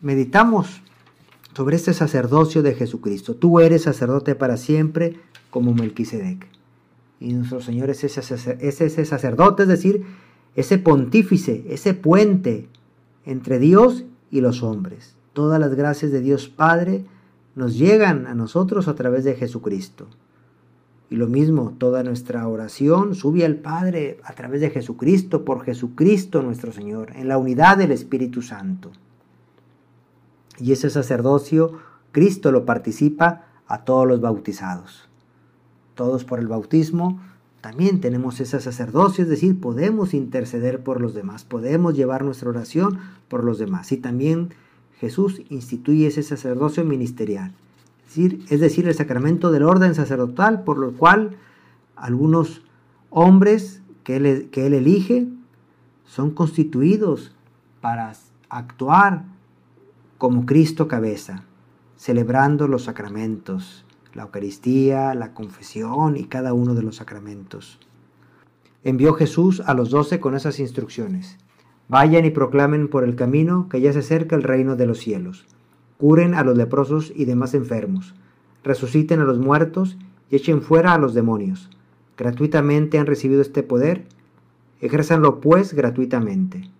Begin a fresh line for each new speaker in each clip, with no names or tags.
meditamos sobre este sacerdocio de Jesucristo. Tú eres sacerdote para siempre como Melquisedec. Y nuestro Señor es ese, sacerdote, es decir, ese pontífice, ese puente entre Dios y los hombres. Todas las gracias de Dios Padre nos llegan a nosotros a través de Jesucristo. Y lo mismo, toda nuestra oración sube al Padre a través de Jesucristo, por Jesucristo nuestro Señor, en la unidad del Espíritu Santo. Y ese sacerdocio, Cristo lo participa a todos los bautizados. Todos por el bautismo también tenemos ese sacerdocio, es decir, podemos interceder por los demás, podemos llevar nuestra oración por los demás. Y también Jesús instituye ese sacerdocio ministerial, es decir, el sacramento del orden sacerdotal, por lo cual algunos hombres que él, que él elige son constituidos para actuar como Cristo cabeza, celebrando los sacramentos, la Eucaristía, la confesión y cada uno de los sacramentos. Envió Jesús a los doce con esas instrucciones. Vayan y proclamen por el camino que ya se acerca el reino de los cielos. Curen a los leprosos y demás enfermos. Resuciten a los muertos y echen fuera a los demonios. Gratuitamente han recibido este poder. Ejérzanlo pues gratuitamente.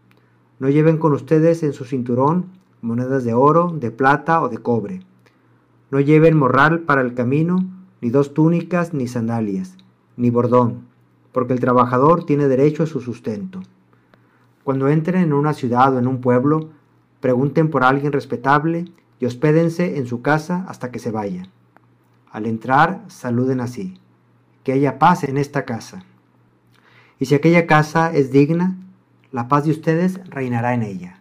No lleven con ustedes en su cinturón monedas de oro, de plata o de cobre no lleven morral para el camino, ni dos túnicas, ni sandalias, ni bordón, porque el trabajador tiene derecho a su sustento. Cuando entren en una ciudad o en un pueblo, pregunten por alguien respetable y hospédense en su casa hasta que se vayan. Al entrar, saluden así, que haya paz en esta casa. Y si aquella casa es digna, la paz de ustedes reinará en ella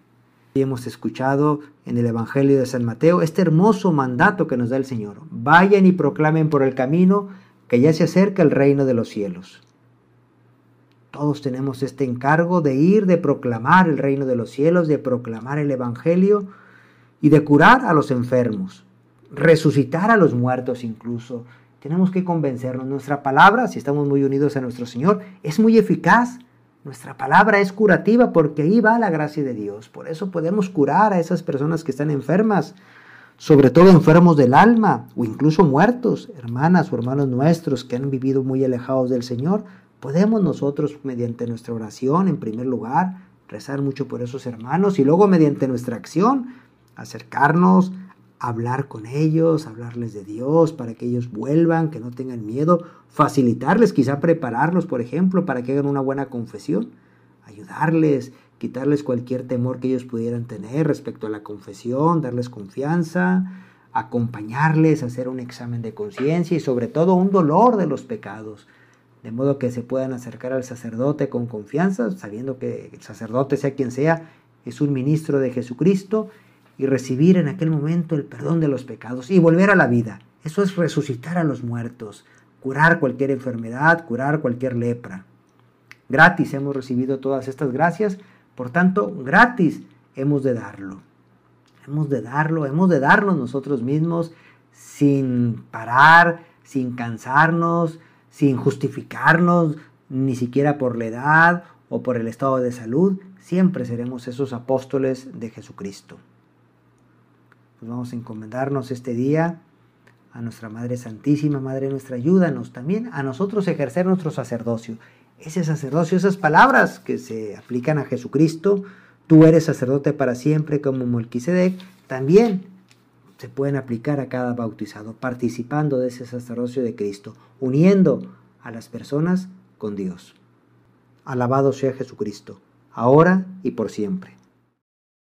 hemos escuchado en el Evangelio de San Mateo este hermoso mandato que nos da el Señor. Vayan y proclamen por el camino que ya se acerca el reino de los cielos. Todos tenemos este encargo de ir, de proclamar el reino de los cielos, de proclamar el Evangelio y de curar a los enfermos, resucitar a los muertos incluso. Tenemos que convencernos. Nuestra palabra, si estamos muy unidos a nuestro Señor, es muy eficaz nuestra palabra es curativa porque ahí va la gracia de Dios. Por eso podemos curar a esas personas que están enfermas, sobre todo enfermos del alma o incluso muertos, hermanas o hermanos nuestros que han vivido muy alejados del Señor. Podemos nosotros, mediante nuestra oración, en primer lugar, rezar mucho por esos hermanos y luego mediante nuestra acción, acercarnos, hablar con ellos, hablarles de Dios para que ellos vuelvan, que no tengan miedo, facilitarles, quizá prepararlos, por ejemplo, para que hagan una buena confesión, ayudarles, quitarles cualquier temor que ellos pudieran tener respecto a la confesión, darles confianza, acompañarles, hacer un examen de conciencia y sobre todo un dolor de los pecados, de modo que se puedan acercar al sacerdote con confianza, sabiendo que el sacerdote, sea quien sea, es un ministro de Jesucristo y recibir en aquel momento el perdón de los pecados y volver a la vida. Eso es resucitar a los muertos, curar cualquier enfermedad, curar cualquier lepra. Gratis hemos recibido todas estas gracias, por tanto, gratis hemos de darlo. Hemos de darlo, hemos de darnos nosotros mismos sin parar, sin cansarnos, sin justificarnos, ni siquiera por la edad o por el estado de salud. Siempre seremos esos apóstoles de Jesucristo pues vamos a encomendarnos este día a nuestra Madre Santísima, Madre nuestra, ayúdanos también a nosotros ejercer nuestro sacerdocio. Ese sacerdocio, esas palabras que se aplican a Jesucristo, tú eres sacerdote para siempre como Melquisedec, también se pueden aplicar a cada bautizado, participando de ese sacerdocio de Cristo, uniendo a las personas con Dios. Alabado sea Jesucristo, ahora y por siempre.